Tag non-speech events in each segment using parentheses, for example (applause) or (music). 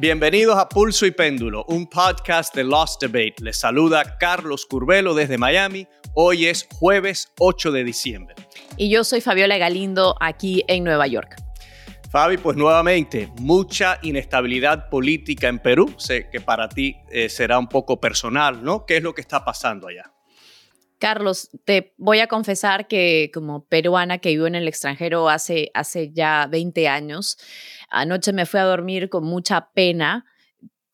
Bienvenidos a Pulso y Péndulo, un podcast de Lost Debate. Les saluda Carlos Curvelo desde Miami. Hoy es jueves 8 de diciembre. Y yo soy Fabiola Galindo aquí en Nueva York. Fabi, pues nuevamente, mucha inestabilidad política en Perú. Sé que para ti eh, será un poco personal, ¿no? ¿Qué es lo que está pasando allá? Carlos, te voy a confesar que como peruana que vivo en el extranjero hace, hace ya 20 años, anoche me fui a dormir con mucha pena.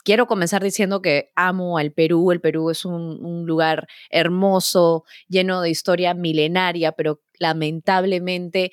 Quiero comenzar diciendo que amo al Perú. El Perú es un, un lugar hermoso, lleno de historia milenaria, pero lamentablemente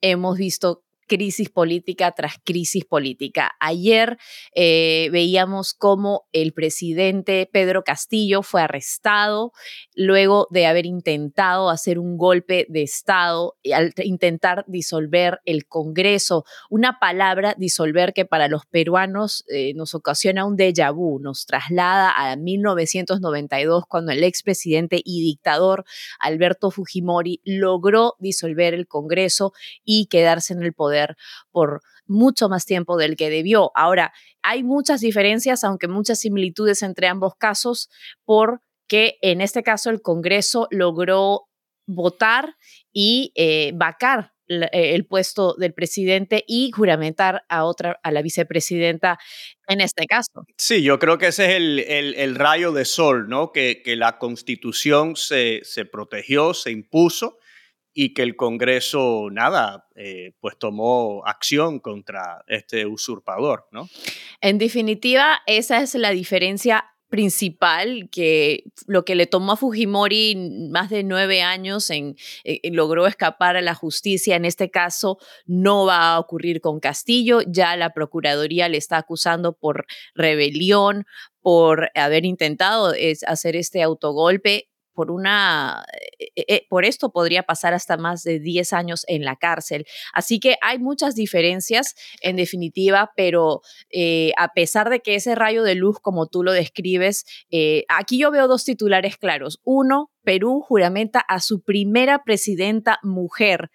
hemos visto crisis política tras crisis política. Ayer eh, veíamos cómo el presidente Pedro Castillo fue arrestado luego de haber intentado hacer un golpe de Estado, al intentar disolver el Congreso. Una palabra disolver que para los peruanos eh, nos ocasiona un déjà vu, nos traslada a 1992 cuando el expresidente y dictador Alberto Fujimori logró disolver el Congreso y quedarse en el poder por mucho más tiempo del que debió. Ahora, hay muchas diferencias, aunque muchas similitudes entre ambos casos, porque en este caso el Congreso logró votar y eh, vacar eh, el puesto del presidente y juramentar a otra, a la vicepresidenta en este caso. Sí, yo creo que ese es el, rayo de sol, ¿no? Que, la constitución se, protegió, se impuso y que el Congreso, nada, eh, pues tomó acción contra este usurpador, ¿no? En definitiva, esa es la diferencia principal que lo que le tomó a Fujimori más de nueve años en, eh, logró escapar a la justicia. En este caso no va a ocurrir con Castillo. Ya la Procuraduría le está acusando por rebelión, por haber intentado hacer este autogolpe por una eh, eh, por esto podría pasar hasta más de 10 años en la cárcel. Así que hay muchas diferencias en definitiva, pero eh, a pesar de que ese rayo de luz, como tú lo describes, aquí yo veo dos titulares claros. Uno, Perú juramenta a su primera presidenta mujer,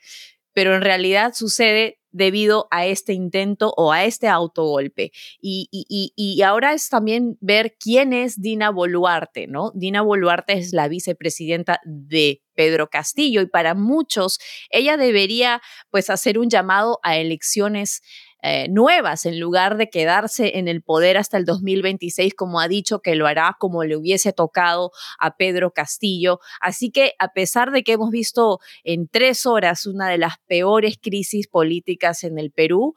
pero en realidad sucede debido a este intento o a este autogolpe. Y, y, ahora es también ver quién es Dina Boluarte, ¿no? Dina Boluarte es la vicepresidenta de Pedro Castillo y para muchos ella debería pues hacer un llamado a elecciones eh, nuevas en lugar de quedarse en el poder hasta el 2026 como ha dicho que lo hará como le hubiese tocado a Pedro Castillo. Así que a pesar de que hemos visto en tres horas una de las peores crisis políticas en el Perú,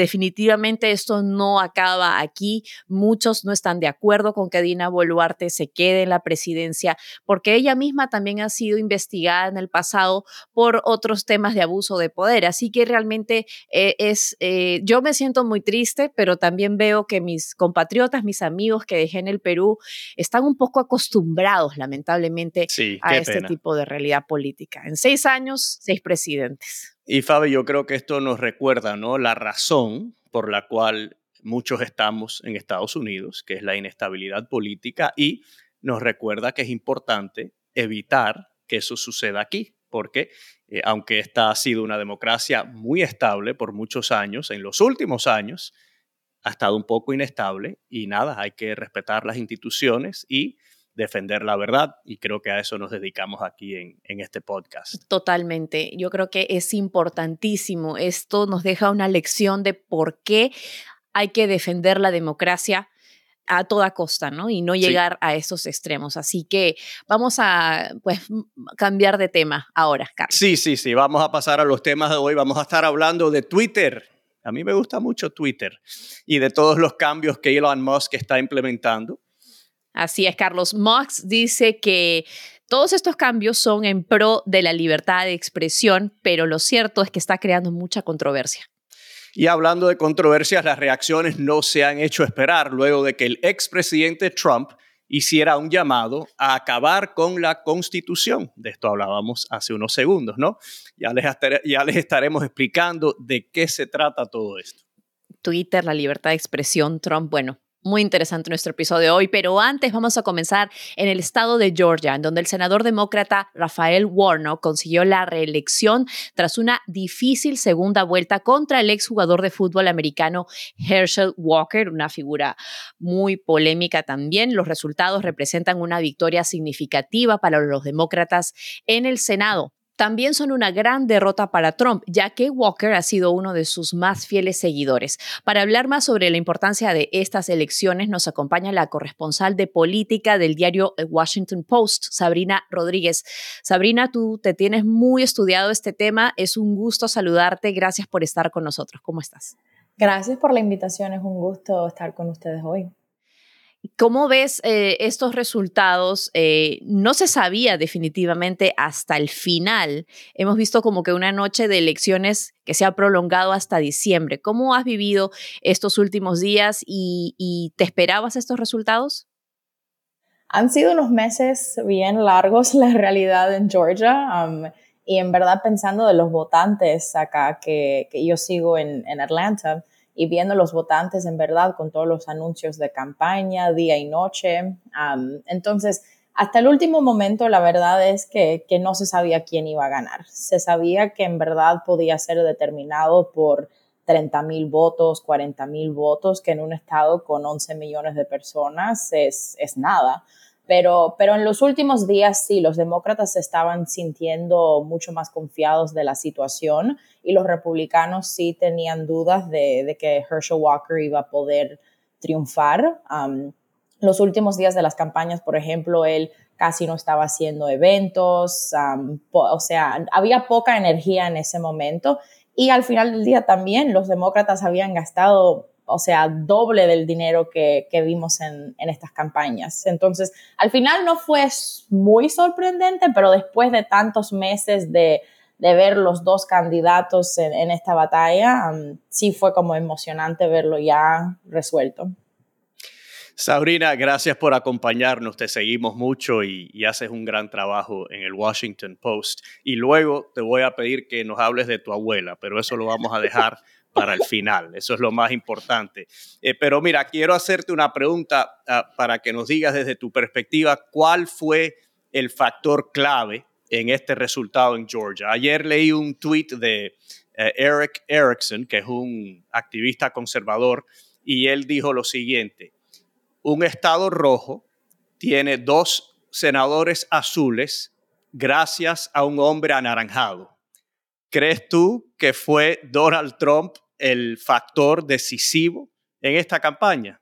definitivamente esto no acaba aquí. Muchos no están de acuerdo con que Dina Boluarte se quede en la presidencia porque ella misma también ha sido investigada en el pasado por otros temas de abuso de poder. Así que realmente eh, es, eh, yo me siento muy triste, pero también veo que mis compatriotas, mis amigos que dejé en el Perú, están un poco acostumbrados, lamentablemente, a este tipo de realidad política. En seis años, seis presidentes. Y Fabi, yo creo que esto nos recuerda ¿no? la razón por la cual muchos estamos en Estados Unidos, que es la inestabilidad política, y nos recuerda que es importante evitar que eso suceda aquí, porque eh, aunque esta ha sido una democracia muy estable por muchos años, en los últimos años ha estado un poco inestable y nada, hay que respetar las instituciones y defender la verdad y creo que a eso nos dedicamos aquí en, en, este podcast. Totalmente, yo creo que es importantísimo. Esto nos deja una lección de por qué hay que defender la democracia a toda costa, ¿no? Y no llegar a esos extremos. Así que vamos a, pues, cambiar de tema ahora, Carlos. Sí, sí, sí, vamos a pasar a los temas de hoy. Vamos a estar hablando de Twitter. A mí me gusta mucho Twitter y de todos los cambios que Elon Musk está implementando Así es, Carlos. Marx dice que todos estos cambios son en pro de la libertad de expresión, pero lo cierto es que está creando mucha controversia. Y hablando de controversias, las reacciones no se han hecho esperar luego de que el expresidente Trump hiciera un llamado a acabar con la constitución. De esto hablábamos hace unos segundos, ¿no? Ya les, ya les estaremos explicando de qué se trata todo esto. Twitter, la libertad de expresión, Trump, bueno, Muy interesante nuestro episodio de hoy, pero antes vamos a comenzar en el estado de Georgia, en donde el senador demócrata Rafael Warnock consiguió la reelección tras una difícil segunda vuelta contra el exjugador de fútbol americano Herschel Walker, una figura muy polémica también. Los resultados representan una victoria significativa para los demócratas en el Senado también son una gran derrota para Trump, ya que Walker ha sido uno de sus más fieles seguidores. Para hablar más sobre la importancia de estas elecciones, nos acompaña la corresponsal de política del diario Washington Post, Sabrina Rodríguez. Sabrina, tú te tienes muy estudiado este tema. Es un gusto saludarte. Gracias por estar con nosotros. ¿Cómo estás? Gracias por la invitación. Es un gusto estar con ustedes hoy. ¿Cómo ves eh, estos resultados? Eh, no se sabía definitivamente hasta el final. Hemos visto como que una noche de elecciones que se ha prolongado hasta diciembre. ¿Cómo has vivido estos últimos días y, te esperabas estos resultados? Han sido unos meses bien largos, (laughs) la realidad en Georgia. Um, y en verdad pensando de los votantes acá que, yo sigo en, en Atlanta, y viendo los votantes en verdad con todos los anuncios de campaña día y noche. entonces, hasta el último momento, la verdad es que, que, no se sabía quién iba a ganar. Se sabía que en verdad podía ser determinado por 30 mil votos, 40 mil votos, que en un estado con 11 millones de personas es, es nada. Pero, pero en los últimos días sí, los demócratas se estaban sintiendo mucho más confiados de la situación y los republicanos sí tenían dudas de, que Herschel Walker iba a poder triunfar. los últimos días de las campañas, por ejemplo, él casi no estaba haciendo eventos, o sea, había poca energía en ese momento y al final del día también los demócratas habían gastado o sea, doble del dinero que, vimos en, estas campañas. Entonces, al final no fue muy sorprendente, pero después de tantos meses de, ver los dos candidatos en, esta batalla, um, sí fue como emocionante verlo ya resuelto. Sabrina, gracias por acompañarnos, te seguimos mucho y, y, haces un gran trabajo en el Washington Post. Y luego te voy a pedir que nos hables de tu abuela, pero eso lo vamos a dejar (laughs) para el final. Eso es lo más importante. Eh, pero mira, quiero hacerte una pregunta ah, para que nos digas desde tu perspectiva cuál fue el factor clave en este resultado en Georgia. Ayer leí un tweet de eh, Eric Erickson, que es un activista conservador, y él dijo lo siguiente, un estado rojo tiene dos senadores azules gracias a un hombre anaranjado. ¿Crees tú que fue Donald Trump el factor decisivo en esta campaña?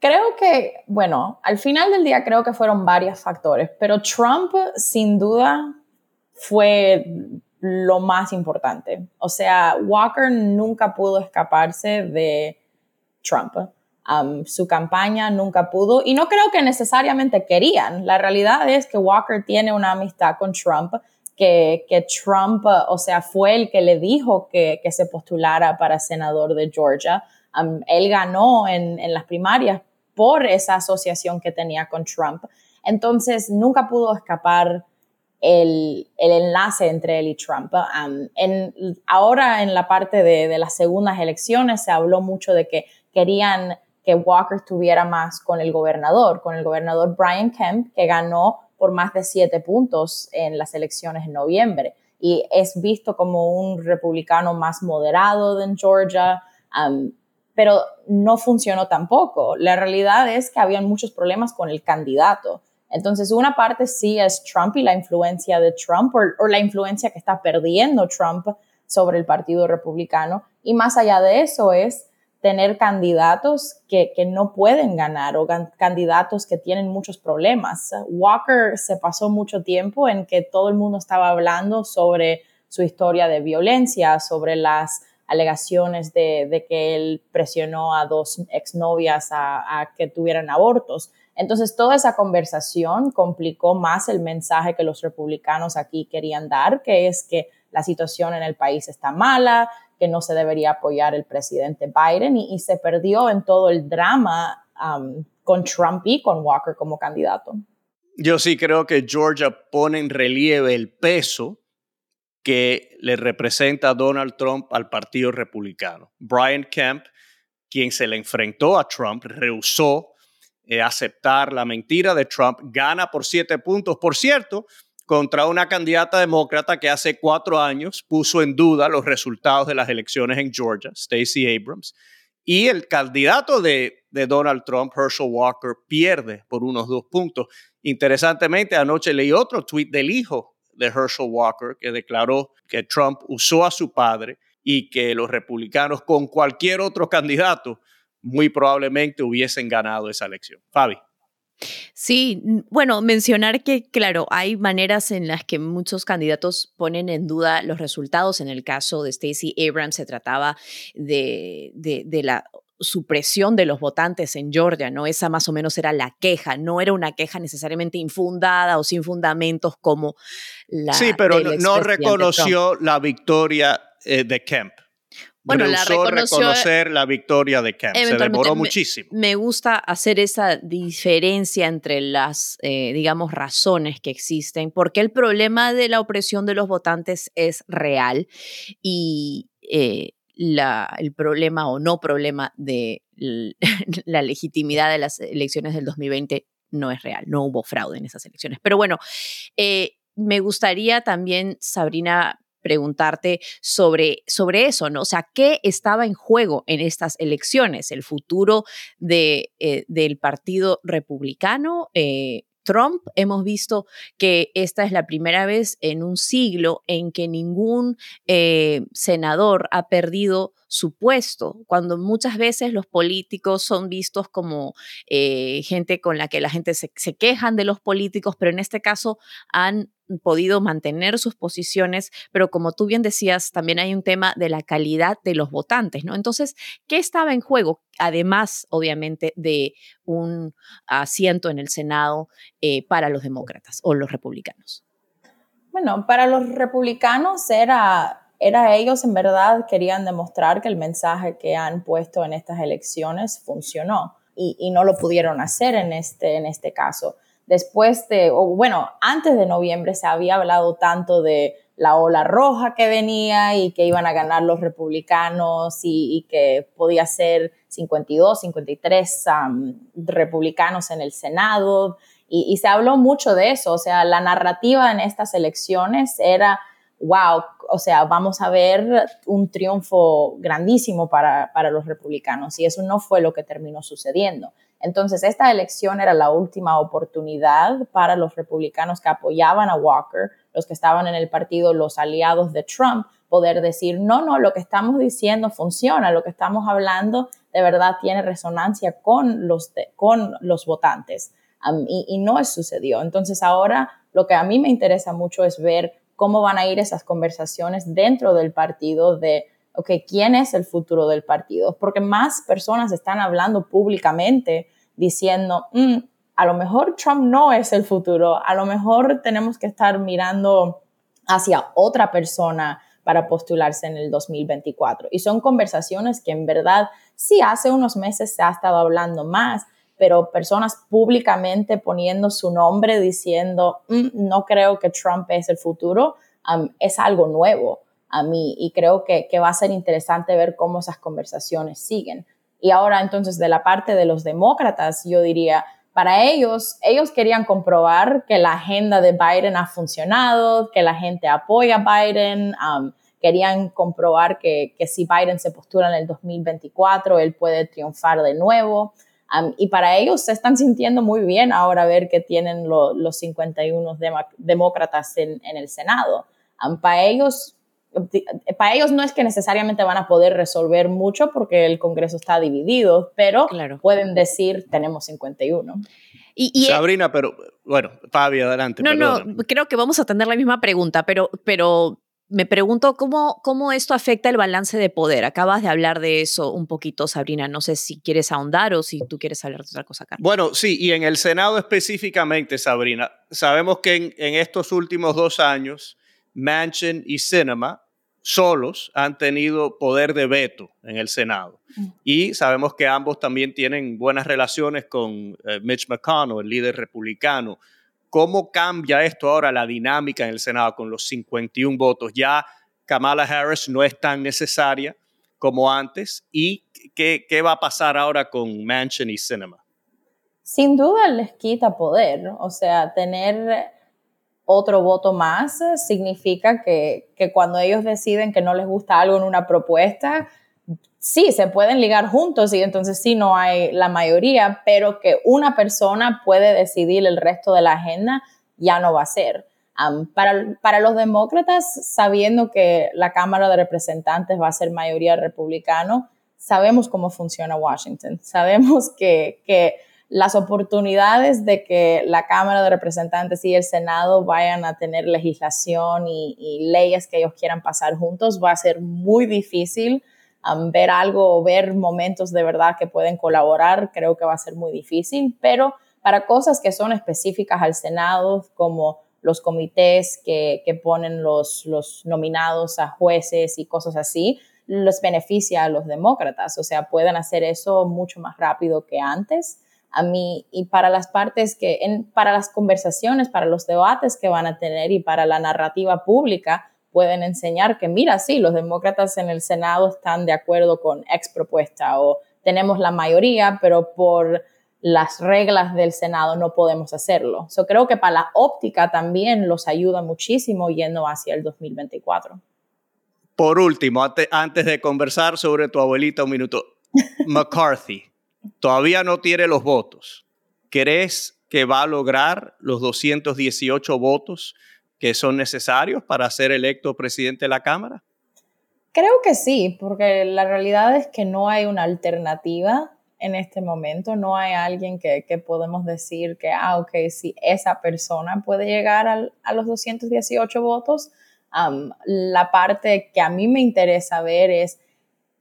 Creo que, bueno, al final del día creo que fueron varios factores, pero Trump sin duda fue lo más importante. O sea, Walker nunca pudo escaparse de Trump. Um, su campaña nunca pudo y no creo que necesariamente querían. La realidad es que Walker tiene una amistad con Trump que, Trump, o sea, fue el que le dijo que, se postulara para senador de Georgia. Um, él ganó en, las primarias por esa asociación que tenía con Trump. Entonces, nunca pudo escapar el, enlace entre él y Trump. Um, ahora, en la parte de, de las segundas elecciones, se habló mucho de que querían que Walker estuviera más con el gobernador, con el gobernador Brian Kemp, que ganó por más de siete puntos en las elecciones en noviembre y es visto como un republicano más moderado en Georgia, um, pero no funcionó tampoco. La realidad es que habían muchos problemas con el candidato. Entonces, una parte sí es Trump y la influencia de Trump o la influencia que está perdiendo Trump sobre el Partido Republicano. Y más allá de eso es tener candidatos que, no pueden ganar o candidatos que tienen muchos problemas. Walker se pasó mucho tiempo en que todo el mundo estaba hablando sobre su historia de violencia, sobre las alegaciones de, que él presionó a dos exnovias a, a que tuvieran abortos. Entonces, toda esa conversación complicó más el mensaje que los republicanos aquí querían dar, que es que la situación en el país está mala, que no se debería apoyar el presidente Biden y, se perdió en todo el drama um, con Trump y con Walker como candidato. Yo sí creo que Georgia pone en relieve el peso que le representa Donald Trump al Partido Republicano. Brian Kemp quien se le enfrentó a Trump, rehusó eh, aceptar la mentira de Trump, gana por siete puntos. Por cierto, contra una candidata demócrata que hace cuatro años puso en duda los resultados de las elecciones en Georgia, Stacey Abrams, y el candidato de, Donald Trump, Herschel Walker, pierde por unos dos puntos. Interesantemente, anoche leí otro tweet del hijo de Herschel Walker que declaró que Trump usó a su padre y que los republicanos con cualquier otro candidato muy probablemente hubiesen ganado esa elección. Fabi. Sí, bueno, mencionar que, claro, hay maneras en las que muchos candidatos ponen en duda los resultados. En el caso de Stacey Abrams se trataba de, de, la supresión de los votantes en Georgia, ¿no? Esa más o menos era la queja, no era una queja necesariamente infundada o sin fundamentos como la... Sí, pero no reconoció la victoria eh, de Kemp bueno, la reconocer la victoria de Kemp. Se demoró muchísimo. Me gusta hacer esa diferencia entre las, eh, digamos, razones que existen, porque el problema de la opresión de los votantes es real y eh, la, el problema o no problema de (laughs) la legitimidad de las elecciones del 2020 no es real, no hubo fraude en esas elecciones. Pero bueno, eh, me gustaría también, Sabrina, preguntarte sobre, sobre eso, ¿no? O sea, ¿qué estaba en juego en estas elecciones? ¿El futuro de, eh, del Partido Republicano? Eh, Trump, hemos visto que esta es la primera vez en un siglo en que ningún eh, senador ha perdido su puesto, cuando muchas veces los políticos son vistos como gente con la que la gente se, se quejan de los políticos, pero en este caso han podido mantener sus posiciones, pero como tú bien decías, también hay un tema de la calidad de los votantes, ¿no? Entonces, ¿qué estaba en juego? Además, obviamente, de un asiento en el Senado eh, para los demócratas o los republicanos. Bueno, para los republicanos era, era ellos en verdad querían demostrar que el mensaje que han puesto en estas elecciones funcionó y, no lo pudieron hacer en este, en este caso después de, bueno, antes de noviembre se había hablado tanto de la ola roja que venía y que iban a ganar los republicanos y, que podía ser 52, 53 republicanos en el Senado. Y, y, se habló mucho de eso, o sea, la narrativa en estas elecciones era, wow, o sea, vamos a ver un triunfo grandísimo para, para los republicanos y eso no fue lo que terminó sucediendo. Entonces, esta elección era la última oportunidad para los republicanos que apoyaban a Walker, los que estaban en el partido, los aliados de Trump, poder decir, no, no, lo que estamos diciendo funciona, lo que estamos hablando de verdad tiene resonancia con los, con los votantes. y, y no sucedió. Entonces, ahora lo que a mí me interesa mucho es ver cómo van a ir esas conversaciones dentro del partido de ok, ¿quién es el futuro del partido? Porque más personas están hablando públicamente diciendo, mm, a lo mejor Trump no es el futuro, a lo mejor tenemos que estar mirando hacia otra persona para postularse en el 2024. Y son conversaciones que en verdad sí hace unos meses se ha estado hablando más, pero personas públicamente poniendo su nombre diciendo, mm, no creo que Trump es el futuro, es algo nuevo a mí y creo que, va a ser interesante ver cómo esas conversaciones siguen. Y ahora entonces de la parte de los demócratas, yo diría, para ellos, ellos querían comprobar que la agenda de Biden ha funcionado, que la gente apoya a Biden, querían comprobar que, si Biden se postula en el 2024, él puede triunfar de nuevo. Um, y para ellos se están sintiendo muy bien ahora ver que tienen los 51 demócratas en, el Senado. Um, para ellos para ellos no es que necesariamente van a poder resolver mucho porque el Congreso está dividido, pero pueden decir tenemos 51. Y, Sabrina, pero bueno, Fabi, adelante. No, no, creo que vamos a tener la misma pregunta, pero, pero me pregunto cómo, cómo esto afecta el balance de poder. Acabas de hablar de eso un poquito, Sabrina. No sé si quieres ahondar o si tú quieres hablar de otra cosa, Carlos. Bueno, sí, y en el Senado específicamente, Sabrina, sabemos que en, en estos últimos dos años, Manchin y Cinema solos han tenido poder de veto en el Senado. Mm. Y sabemos que ambos también tienen buenas relaciones con eh, Mitch McConnell, el líder republicano. ¿Cómo cambia esto ahora la dinámica en el Senado con los 51 votos? Ya Kamala Harris no es tan necesaria como antes y qué, qué va a pasar ahora con Mansion y Cinema. Sin duda les quita poder, o sea, tener otro voto más significa que, que cuando ellos deciden que no les gusta algo en una propuesta, sí, se pueden ligar juntos y entonces sí no hay la mayoría, pero que una persona puede decidir el resto de la agenda ya no va a ser. para, para, los demócratas, sabiendo que la Cámara de Representantes va a ser mayoría republicano, sabemos cómo funciona Washington, (laughs) sabemos que, que las oportunidades de que la Cámara de Representantes y el Senado vayan a tener legislación y, y leyes que ellos quieran pasar juntos va a ser muy difícil ver algo o ver momentos de verdad que pueden colaborar, creo que va a ser muy difícil, pero para cosas que son específicas al Senado, como los comités que, que ponen los, los nominados a jueces y cosas así, les beneficia a los demócratas, o sea, pueden hacer eso mucho más rápido que antes. A mí, y para las partes que, en, para las conversaciones, para los debates que van a tener y para la narrativa pública, pueden enseñar que, mira, sí, los demócratas en el Senado están de acuerdo con ex propuesta o tenemos la mayoría, pero por las reglas del Senado no podemos hacerlo. Yo creo que para la óptica también los ayuda muchísimo yendo hacia el 2024. Por último, antes, de conversar sobre tu abuelita un minuto, (laughs) McCarthy todavía no tiene los votos. ¿Crees que va a lograr los 218 votos que son necesarios para ser electo presidente de la Cámara? Creo que sí, porque la realidad es que no hay una alternativa en este momento, no hay alguien que, podemos decir que, ah, ok, si esa persona puede llegar a los 218 votos, la parte que a mí me interesa ver es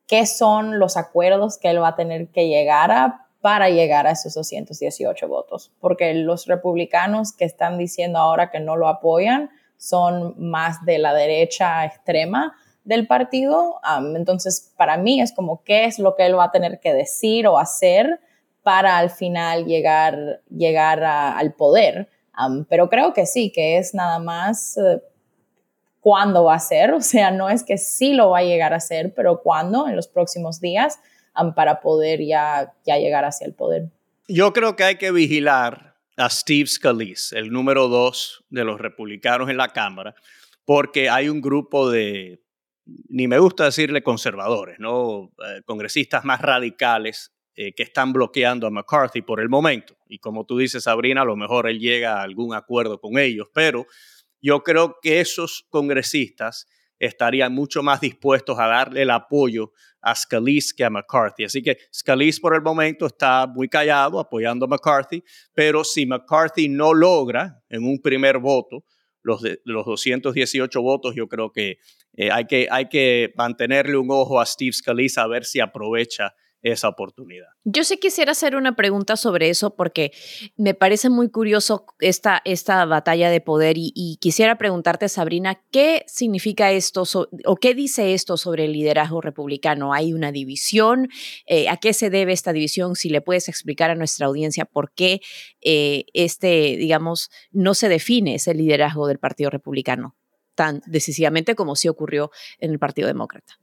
qué son los acuerdos que él va a tener que llegar a para llegar a esos 218 votos, porque los republicanos que están diciendo ahora que no lo apoyan son más de la derecha extrema del partido. entonces, para mí es como qué es lo que él va a tener que decir o hacer para al final llegar, llegar al poder. pero creo que sí, que es nada más eh, cuándo va a ser, (laughs) o sea, no es que sí lo va a llegar a hacer, pero cuándo, en los próximos días para poder ya, ya llegar hacia el poder. Yo creo que hay que vigilar a Steve Scalise, el número dos de los republicanos en la Cámara, porque hay un grupo de, ni me gusta decirle conservadores, ¿no? Eh, congresistas más radicales eh, que están bloqueando a McCarthy por el momento. Y como tú dices, Sabrina, a lo mejor él llega a algún acuerdo con ellos, pero yo creo que esos congresistas estarían mucho más dispuestos a darle el apoyo a Scalise que a McCarthy. Así que Scalise por el momento está muy callado apoyando a McCarthy, pero si McCarthy no logra en un primer voto los, los 218 votos, yo creo que, eh, hay que hay que mantenerle un ojo a Steve Scalise a ver si aprovecha esa oportunidad. Yo sí quisiera hacer una pregunta sobre eso porque me parece muy curioso esta, esta batalla de poder y, quisiera preguntarte, Sabrina, ¿qué significa esto o qué dice esto sobre el liderazgo republicano? ¿Hay una división? Eh, ¿A qué se debe esta división? Si le puedes explicar a nuestra audiencia por qué eh, este, digamos, no se define ese liderazgo del Partido Republicano tan decisivamente como sí ocurrió en el Partido Demócrata.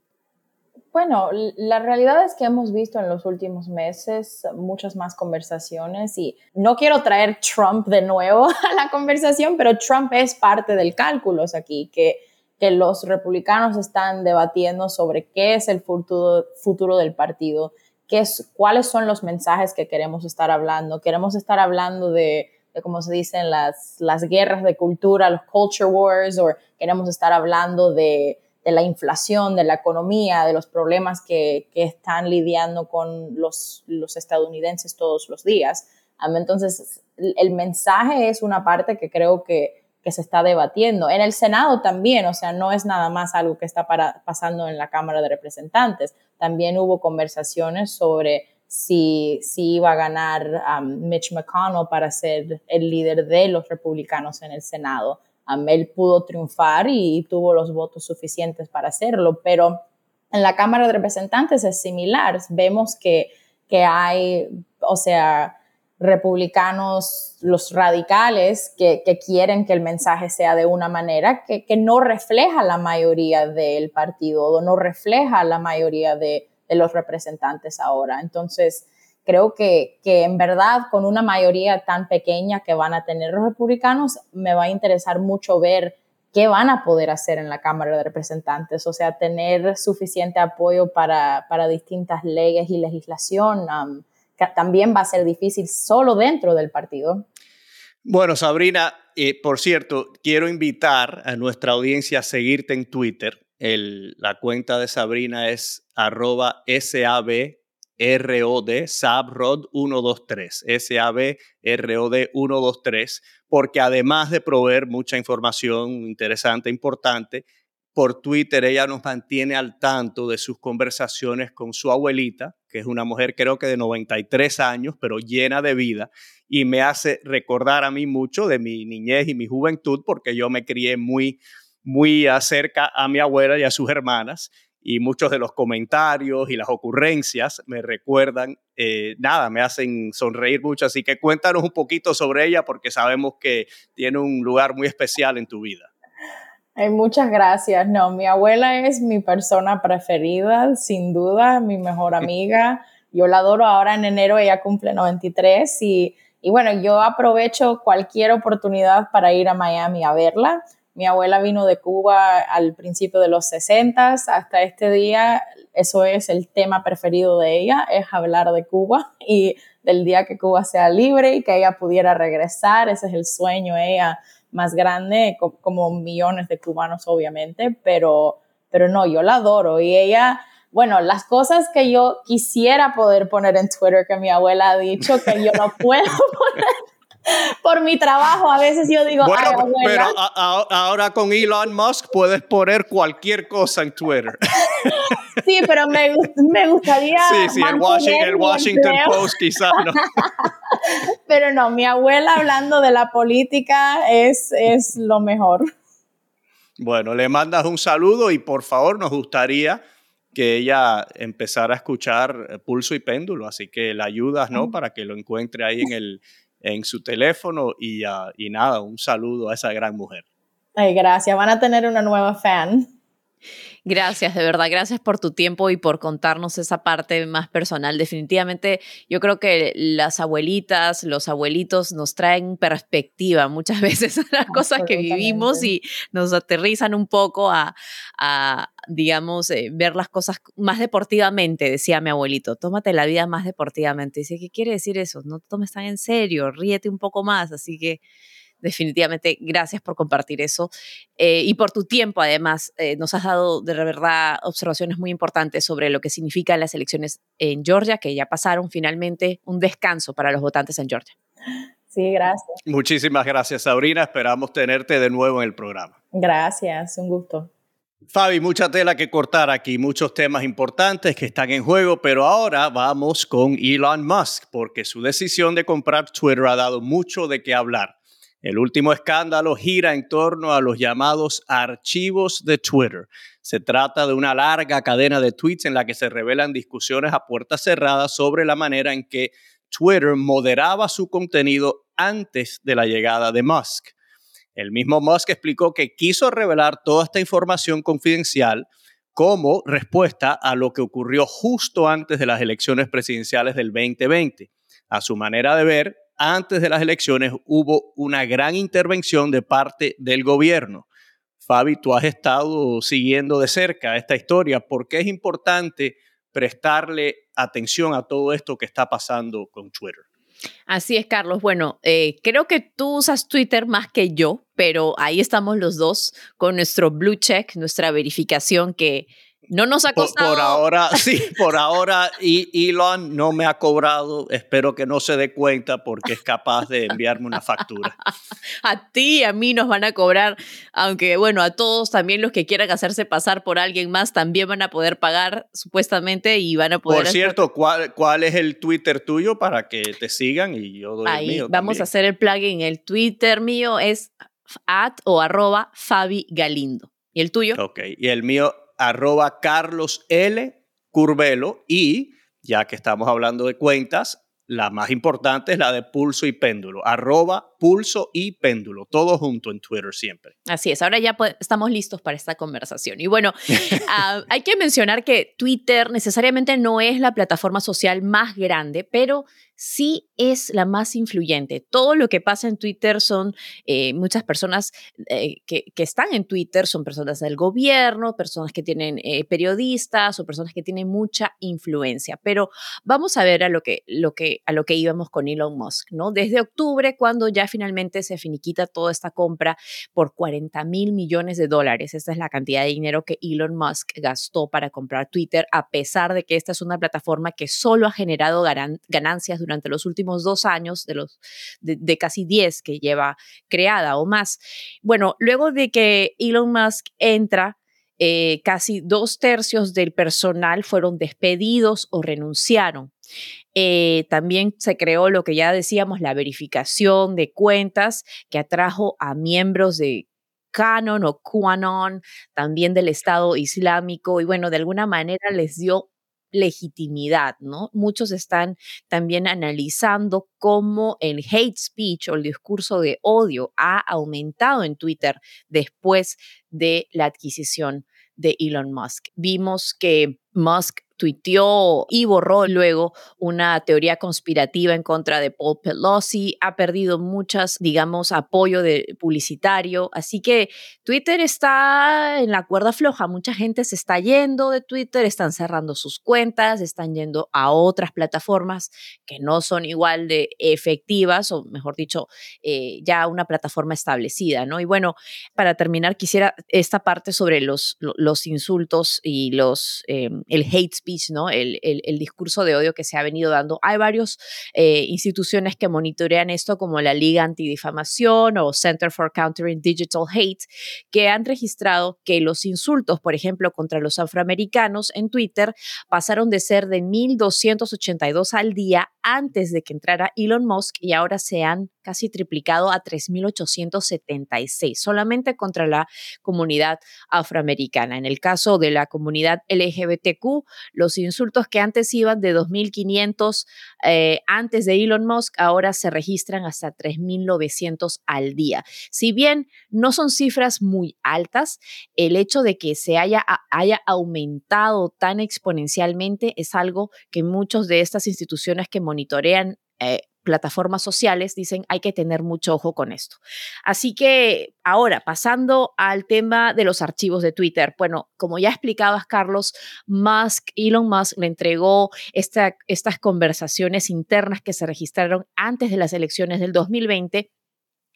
Bueno, la realidad es que hemos visto en los últimos meses muchas más conversaciones y no quiero traer Trump de nuevo (laughs) a la conversación, pero Trump es parte del cálculo aquí, que, que los republicanos están debatiendo sobre qué es el futuro, futuro del partido, qué es, cuáles son los mensajes que queremos estar hablando. Queremos estar hablando de, de como se dicen, las, las guerras de cultura, los culture wars, o queremos estar hablando de de la inflación, de la economía, de los problemas que, están lidiando con los, los, estadounidenses todos los días. Entonces, el mensaje es una parte que creo que, que, se está debatiendo. En el Senado también, o sea, no es nada más algo que está pasando en la Cámara de Representantes. También hubo conversaciones sobre si, si iba a ganar Mitch McConnell para ser el líder de los republicanos en el Senado él pudo triunfar y tuvo los votos suficientes para hacerlo, pero en la Cámara de Representantes es similar. Vemos que, que hay, o sea, republicanos, los radicales, que, quieren que el mensaje sea de una manera que, no refleja la mayoría del partido o no refleja la mayoría de, los representantes ahora. Entonces, creo que, que, en verdad con una mayoría tan pequeña que van a tener los republicanos, me va a interesar mucho ver qué van a poder hacer en la Cámara de Representantes, o sea, tener suficiente apoyo para, para distintas leyes y legislación también va a ser difícil solo dentro del partido. Bueno, Sabrina, eh, por cierto, quiero invitar a nuestra audiencia a seguirte en Twitter. la cuenta de Sabrina es arroba SABROD, SABROD123, SABROD123, porque además de proveer mucha información interesante, importante, por Twitter ella nos mantiene al tanto de sus conversaciones con su abuelita, que es una mujer creo que de 93 años, pero llena de vida, y me hace recordar a mí mucho de mi niñez y mi juventud, porque yo me crié muy, muy acerca a mi abuela y a sus hermanas, y muchos de los comentarios y las ocurrencias me recuerdan, eh, nada, me hacen sonreír mucho, así que cuéntanos un poquito sobre ella, porque sabemos que tiene un lugar muy especial en tu vida muchas gracias. No, mi abuela es mi persona preferida, sin duda, mi mejor (laughs) amiga. Yo la adoro ahora en enero, ella cumple 93 y, y bueno, yo aprovecho cualquier oportunidad para ir a Miami a verla. Mi abuela vino de Cuba al principio de los 60 hasta este día. Eso es el tema preferido de ella, es hablar de Cuba y del día que Cuba sea libre y que ella pudiera regresar. Ese es el sueño. Ella más grande, como millones de cubanos obviamente, pero, pero no, yo la adoro y ella, bueno, las cosas que yo quisiera poder poner en Twitter que mi abuela ha dicho que yo no (laughs) puedo poner por mi trabajo. A veces yo digo, bueno, pero ahora con Elon Musk puedes poner cualquier cosa en Twitter. (laughs) sí, pero me, me gustaría. Sí, sí, el, Washington, Post quizás no. (laughs) pero no, mi abuela hablando de la política es, es lo mejor. Bueno, le mandas un saludo y por favor nos gustaría que ella empezara a escuchar Pulso y Péndulo, así que la ayudas, ¿no? Para que lo encuentre ahí en el, en su teléfono y, y nada, un saludo a esa gran mujer. Ay, gracias, van a tener una nueva fan. Gracias, de verdad, gracias por tu tiempo y por contarnos esa parte más personal. Definitivamente, yo creo que las abuelitas, los abuelitos nos traen perspectiva muchas (laughs) veces a las cosas que vivimos y nos aterrizan un poco a, digamos, eh, ver las cosas más deportivamente, decía mi abuelito. Tómate la vida más deportivamente. Dice, ¿qué quiere decir eso? No te tomes tan en serio, ríete un poco más. Así que definitivamente gracias por compartir eso eh, y por tu tiempo además. Eh, nos has dado de verdad observaciones muy importantes sobre lo que significan las elecciones en Georgia, que ya pasaron finalmente un descanso para los votantes en Georgia. Sí, gracias. Muchísimas gracias, Sabrina. Esperamos tenerte de nuevo en el programa. Gracias, un gusto. Fabi, mucha tela que cortar aquí, muchos temas importantes que están en juego, pero ahora vamos con Elon Musk, porque su decisión de comprar Twitter ha dado mucho de qué hablar. El último escándalo gira en torno a los llamados archivos de Twitter. Se trata de una larga cadena de tweets en la que se revelan discusiones a puertas cerradas sobre la manera en que Twitter moderaba su contenido antes de la llegada de Musk. El mismo Musk explicó que quiso revelar toda esta información confidencial como respuesta a lo que ocurrió justo antes de las elecciones presidenciales del 2020. A su manera de ver, antes de las elecciones hubo una gran intervención de parte del gobierno. Fabi, tú has estado siguiendo de cerca esta historia. ¿Por qué es importante prestarle atención a todo esto que está pasando con Twitter? Así es, Carlos. Bueno, eh, creo que tú usas Twitter más que yo, pero ahí estamos los dos con nuestro blue check, nuestra verificación que no nos ha costado. Por, ahora, (laughs) sí, por ahora y Elon no me ha cobrado. Espero que no se dé cuenta porque es capaz de enviarme una factura. (laughs) a ti y a mí nos van a cobrar, aunque bueno, a todos también los que quieran hacerse pasar por alguien más también van a poder pagar supuestamente y van a poder. Por cierto, ¿cuál, cuál es el Twitter tuyo para que te sigan y yo doy Ahí, el mío? Vamos a hacer el plugin. El Twitter mío es at o arroba Fabi Galindo. ¿Y el tuyo? Ok, y el mío arroba Carlos L. Curvelo y ya que estamos hablando de cuentas, la más importante es la de pulso y péndulo, arroba pulso y péndulo, todo junto en Twitter siempre. Así es, ahora ya estamos listos para esta conversación. Y bueno, (laughs) ah, hay que mencionar que Twitter necesariamente no es la plataforma social más grande, pero sí es la más influyente. Todo lo que pasa en Twitter son eh, muchas personas eh, que, están en Twitter, son personas del gobierno, personas que tienen eh, periodistas o personas que tienen mucha influencia. Pero vamos a ver a lo que, a lo que íbamos con Elon Musk, ¿no? Desde octubre, cuando ya finalmente se finiquita toda esta compra por 40 mil millones de dólares. Esta es la cantidad de dinero que Elon Musk gastó para comprar Twitter, a pesar de que esta es una plataforma que solo ha generado ganancias durante los últimos dos años, de, los, de, casi 10 que lleva creada o más. Bueno, luego de que Elon Musk entra, eh, casi dos tercios del personal fueron despedidos o renunciaron. Eh, también se creó lo que ya decíamos, la verificación de cuentas que atrajo a miembros de Canon o QAnon, también del Estado Islámico, y bueno, de alguna manera les dio legitimidad, ¿no? Muchos están también analizando cómo el hate speech o el discurso de odio ha aumentado en Twitter después de la adquisición de Elon Musk. Vimos que Musk tuiteó y borró luego una teoría conspirativa en contra de Paul Pelosi, ha perdido muchas, digamos, apoyo de publicitario, así que Twitter está en la cuerda floja, mucha gente se está yendo de Twitter, están cerrando sus cuentas, están yendo a otras plataformas que no son igual de efectivas, o mejor dicho, eh, ya una plataforma establecida, ¿no? Y bueno, para terminar, quisiera esta parte sobre los, los insultos y los, eh, el hate speech ¿no? El, discurso de odio que se ha venido dando. Hay varias eh, instituciones que monitorean esto, como la Liga Antidifamación o Center for Countering Digital Hate, que han registrado que los insultos, por ejemplo, contra los afroamericanos en Twitter pasaron de ser de 1.282 al día antes de que entrara Elon Musk y ahora se han casi triplicado a 3.876, solamente contra la comunidad afroamericana. En el caso de la comunidad LGBTQ, los insultos que antes iban de 2.500 eh, antes de Elon Musk, ahora se registran hasta 3.900 al día. Si bien no son cifras muy altas, el hecho de que se haya, haya aumentado tan exponencialmente es algo que muchos de estas instituciones que monitorean eh, plataformas sociales dicen hay que tener mucho ojo con esto. Así que ahora, pasando al tema de los archivos de Twitter. Bueno, como ya explicabas, Carlos, Musk, Elon Musk le entregó esta, estas conversaciones internas que se registraron antes de las elecciones del 2020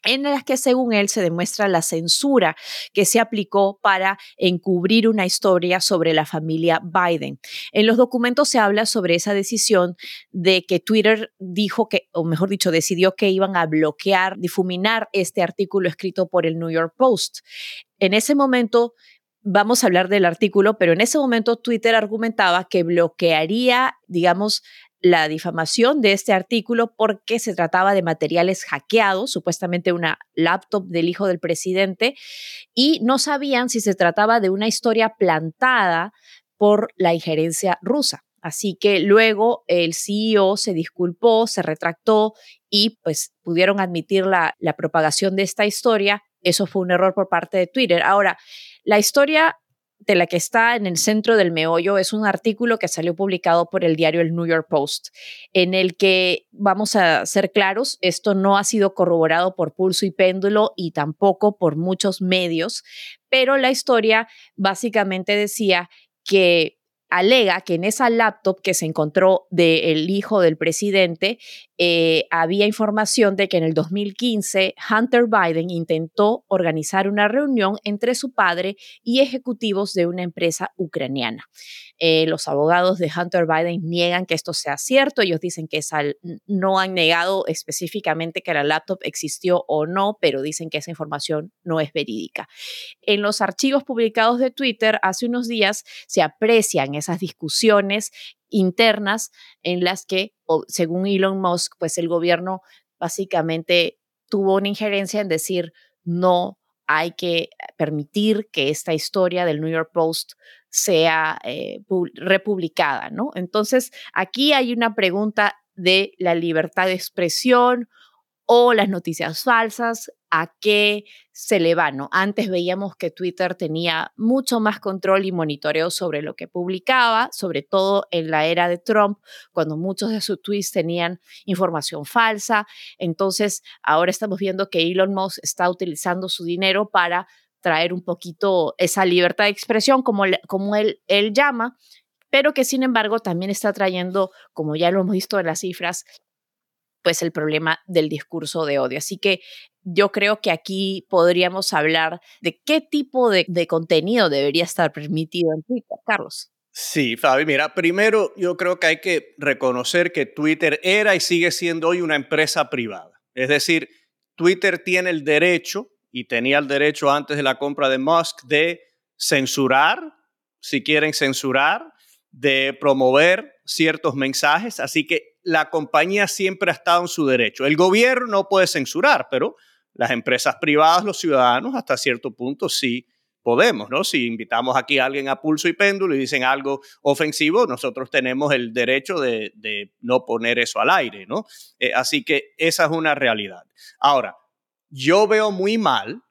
en las que según él se demuestra la censura que se aplicó para encubrir una historia sobre la familia Biden. En los documentos se habla sobre esa decisión de que Twitter dijo que, o mejor dicho, decidió que iban a bloquear, difuminar este artículo escrito por el New York Post. En ese momento, vamos a hablar del artículo, pero en ese momento Twitter argumentaba que bloquearía, digamos, la difamación de este artículo porque se trataba de materiales hackeados, supuestamente una laptop del hijo del presidente, y no sabían si se trataba de una historia plantada por la injerencia rusa. Así que luego el CEO se disculpó, se retractó y pues pudieron admitir la, la propagación de esta historia. Eso fue un error por parte de Twitter. Ahora, la historia de la que está en el centro del meollo es un artículo que salió publicado por el diario El New York Post, en el que, vamos a ser claros, esto no ha sido corroborado por pulso y péndulo y tampoco por muchos medios, pero la historia básicamente decía que alega que en esa laptop que se encontró del hijo del presidente eh, había información de que en el 2015 Hunter Biden intentó organizar una reunión entre su padre y ejecutivos de una empresa ucraniana. Eh, los abogados de Hunter Biden niegan que esto sea cierto. Ellos dicen que no han negado específicamente que la laptop existió o no, pero dicen que esa información no es verídica. En los archivos publicados de Twitter hace unos días se aprecian esas discusiones internas en las que, según Elon Musk, pues el gobierno básicamente tuvo una injerencia en decir no hay que permitir que esta historia del New York Post sea eh, republicada, ¿no? Entonces, aquí hay una pregunta de la libertad de expresión o las noticias falsas, a qué se le va, ¿no? Antes veíamos que Twitter tenía mucho más control y monitoreo sobre lo que publicaba, sobre todo en la era de Trump, cuando muchos de sus tweets tenían información falsa. Entonces, ahora estamos viendo que Elon Musk está utilizando su dinero para traer un poquito esa libertad de expresión, como, como él, él llama, pero que sin embargo también está trayendo, como ya lo hemos visto en las cifras, pues el problema del discurso de odio. Así que yo creo que aquí podríamos hablar de qué tipo de, contenido debería estar permitido en Twitter, Carlos. Sí, Fabi, mira, primero yo creo que hay que reconocer que Twitter era y sigue siendo hoy una empresa privada. Es decir, Twitter tiene el derecho, y tenía el derecho antes de la compra de Musk, de censurar, si quieren censurar, de promover ciertos mensajes. Así que la compañía siempre ha estado en su derecho. El gobierno no puede censurar, pero las empresas privadas, los ciudadanos, hasta cierto punto sí podemos, ¿no? Si invitamos aquí a alguien a pulso y péndulo y dicen algo ofensivo, nosotros tenemos el derecho de, no poner eso al aire, ¿no? Eh, así que esa es una realidad. Ahora, yo veo muy mal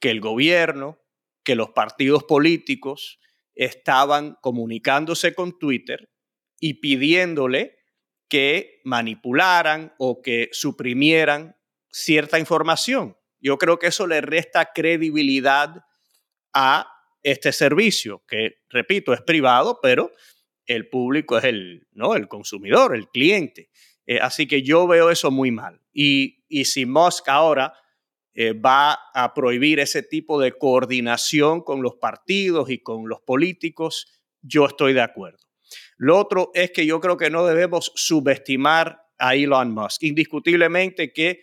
que el gobierno, que los partidos políticos estaban comunicándose con Twitter y pidiéndole que manipularan o que suprimieran cierta información. Yo creo que eso le resta credibilidad a este servicio, que, repito, es privado, pero el público es el, ¿no? el consumidor, el cliente. Eh, así que yo veo eso muy mal. Y, y si Musk ahora eh, va a prohibir ese tipo de coordinación con los partidos y con los políticos, yo estoy de acuerdo. Lo otro es que yo creo que no debemos subestimar a Elon Musk. Indiscutiblemente que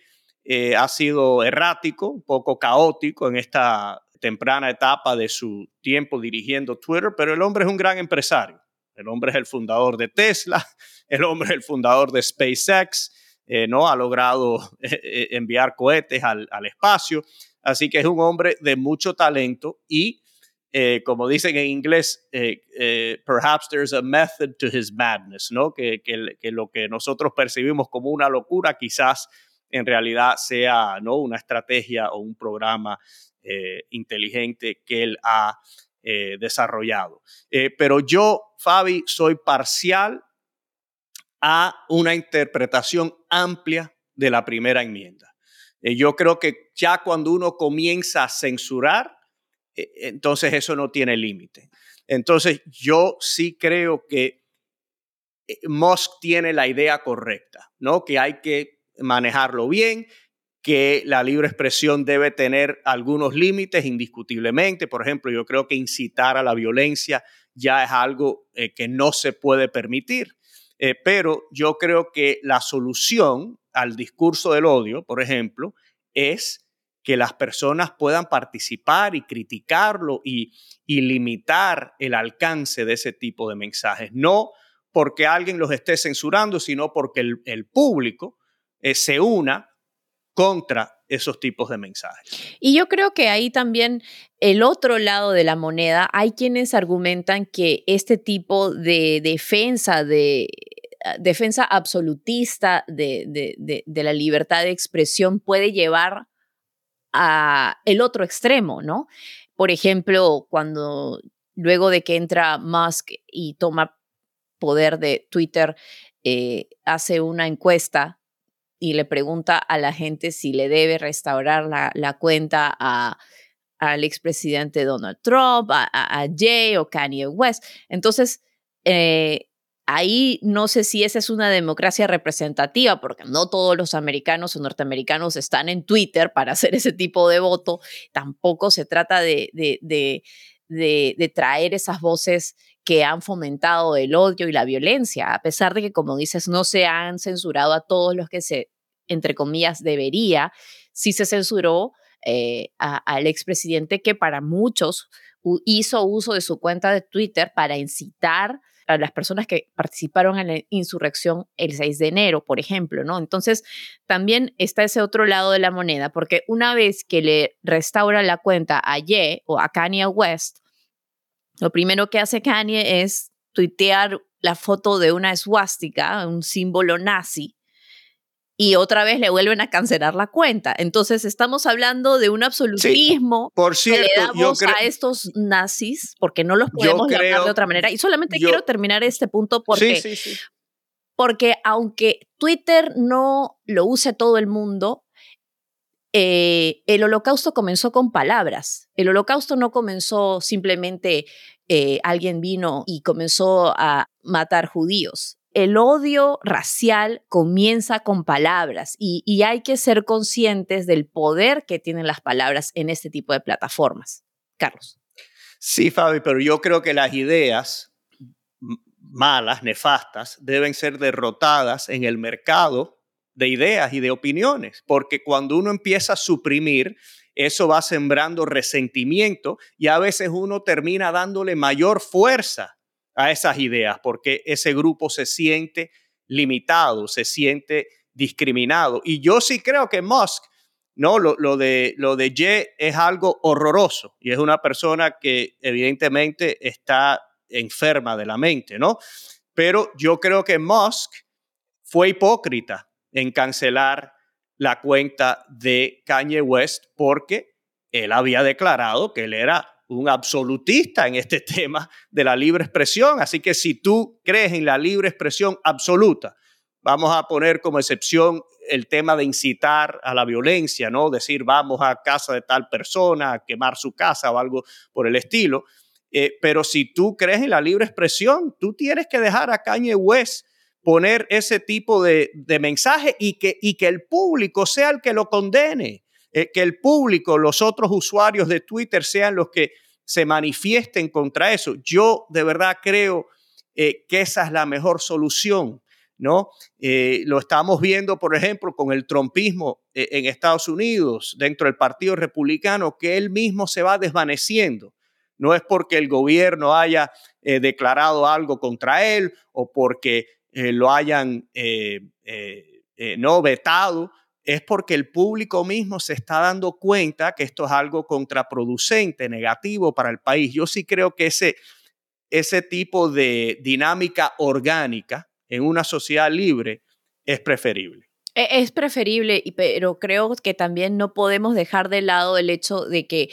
eh, ha sido errático, un poco caótico en esta temprana etapa de su tiempo dirigiendo Twitter, pero el hombre es un gran empresario. El hombre es el fundador de Tesla, (laughs) el hombre es el fundador de SpaceX, eh, ¿no? Ha logrado (laughs) eh, enviar cohetes al, al, espacio, así que es un hombre de mucho talento y eh, como dicen en inglés, eh, eh, perhaps there's a method to his madness, ¿no? Que, que, que, lo que nosotros percibimos como una locura quizás en realidad sea ¿no? una estrategia o un programa inteligente que él ha desarrollado. pero yo, Fabi, soy parcial a una interpretación amplia de la primera enmienda. yo creo que ya cuando uno comienza a censurar, entonces eso no tiene límite. Entonces yo sí creo que eh, Musk tiene la idea correcta, ¿no? Que hay que manejarlo bien, que la libre expresión debe tener algunos límites indiscutiblemente. Por ejemplo, yo creo que incitar a la violencia ya es algo eh, que no se puede permitir. Eh, pero yo creo que la solución al discurso del odio, por ejemplo, es que las personas puedan participar y criticarlo y, limitar el alcance de ese tipo de mensajes. No porque alguien los esté censurando, sino porque el, público eh, se una contra esos tipos de mensajes. Y yo creo que ahí también el otro lado de la moneda, hay quienes argumentan que este tipo de defensa de defensa absolutista de, de la libertad de expresión puede llevar a el otro extremo, ¿no? Por ejemplo, cuando luego de que entra Musk y toma poder de Twitter, eh, hace una encuesta y le pregunta a la gente si le debe restaurar la, cuenta a, al expresidente Donald Trump, a, a, Jay o Kanye West. Entonces, eh, ahí no sé si esa es una democracia representativa, porque no todos los americanos o norteamericanos están en Twitter para (laughs) hacer ese tipo de voto. Tampoco se trata de, de, traer esas voces que han fomentado el odio y la violencia, a pesar de que, como dices, no se han censurado a todos los que se, entre comillas, debería, sí se censuró eh, al expresidente que para muchos hizo uso de su cuenta de Twitter para incitar a las personas que participaron en la insurrección el 6 de enero, por ejemplo, ¿no? Entonces, también está ese otro lado de la moneda, porque una vez que le restaura la cuenta a Ye o a Kanye West, lo primero que hace Kanye es tuitear la foto de una eswástica, un símbolo nazi, y otra vez le vuelven a cancelar la cuenta. Entonces estamos hablando de un absolutismo por cierto, que le damos a estos nazis, porque no los podemos llamar de otra manera. Y solamente quiero terminar este punto porque, porque aunque Twitter no lo use todo el mundo, eh, el holocausto comenzó con palabras. El holocausto no comenzó simplemente eh, alguien vino y comenzó a matar judíos el odio racial comienza con palabras y, hay que ser conscientes del poder que tienen las palabras en este tipo de plataformas. Carlos. Sí, Fabi, pero yo creo que las ideas malas, nefastas, deben ser derrotadas en el mercado de ideas y de opiniones, porque cuando uno empieza a suprimir, eso va sembrando resentimiento y a veces uno termina dándole mayor fuerza a esas ideas, porque ese grupo se siente limitado, se siente discriminado. Y yo sí creo que Musk, no, lo, de, lo de es algo horroroso y es una persona que evidentemente está enferma de la mente, ¿no? Pero yo creo que Musk fue hipócrita en cancelar la cuenta de Kanye West porque él había declarado que él era un absolutista en este (laughs) tema de la libre expresión. Así que si tú crees en la libre expresión absoluta, vamos a poner como excepción el tema de incitar a la violencia, ¿no? Decir, vamos a casa de tal persona, a quemar su casa o algo por el estilo. Eh, pero si tú crees en la libre expresión, tú tienes que dejar a Kanye West poner ese tipo de, mensaje y que, y que el público sea el que lo condene. Eh, que el público, los otros usuarios de Twitter sean los que se manifiesten contra eso. Yo de verdad creo eh, que esa es la mejor solución. ¿no? Eh, lo estamos viendo, por ejemplo, con el trompismo en Estados Unidos, dentro del Partido Republicano, que él mismo se va desvaneciendo. No es porque el gobierno haya declarado algo contra él o porque lo hayan no vetado, es porque el público mismo se está dando cuenta que esto es algo contraproducente, negativo para el país. Yo sí creo que ese, ese tipo de dinámica orgánica en una sociedad libre es preferible. E, es preferible, pero creo que también no podemos dejar de lado el hecho de que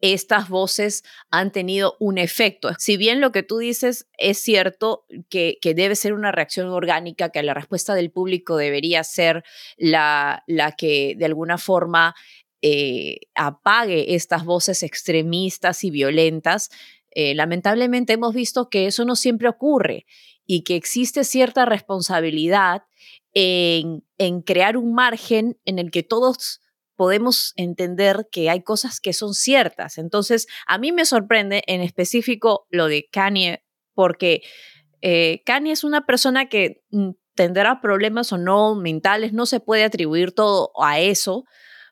estas voces han tenido un efecto. Si bien lo que tú dices es cierto, que, debe ser una reacción orgánica, que la respuesta del público debería ser la, la que de alguna forma eh, apague estas voces extremistas y violentas, eh, lamentablemente hemos visto que eso no siempre ocurre y que existe cierta responsabilidad en, en crear un margen en el que todos podemos entender que hay cosas que son ciertas. Entonces, a mí me sorprende en específico lo de Kanye, porque eh, Kanye es una persona que mm, tendrá problemas o no mentales, no se puede atribuir todo a eso,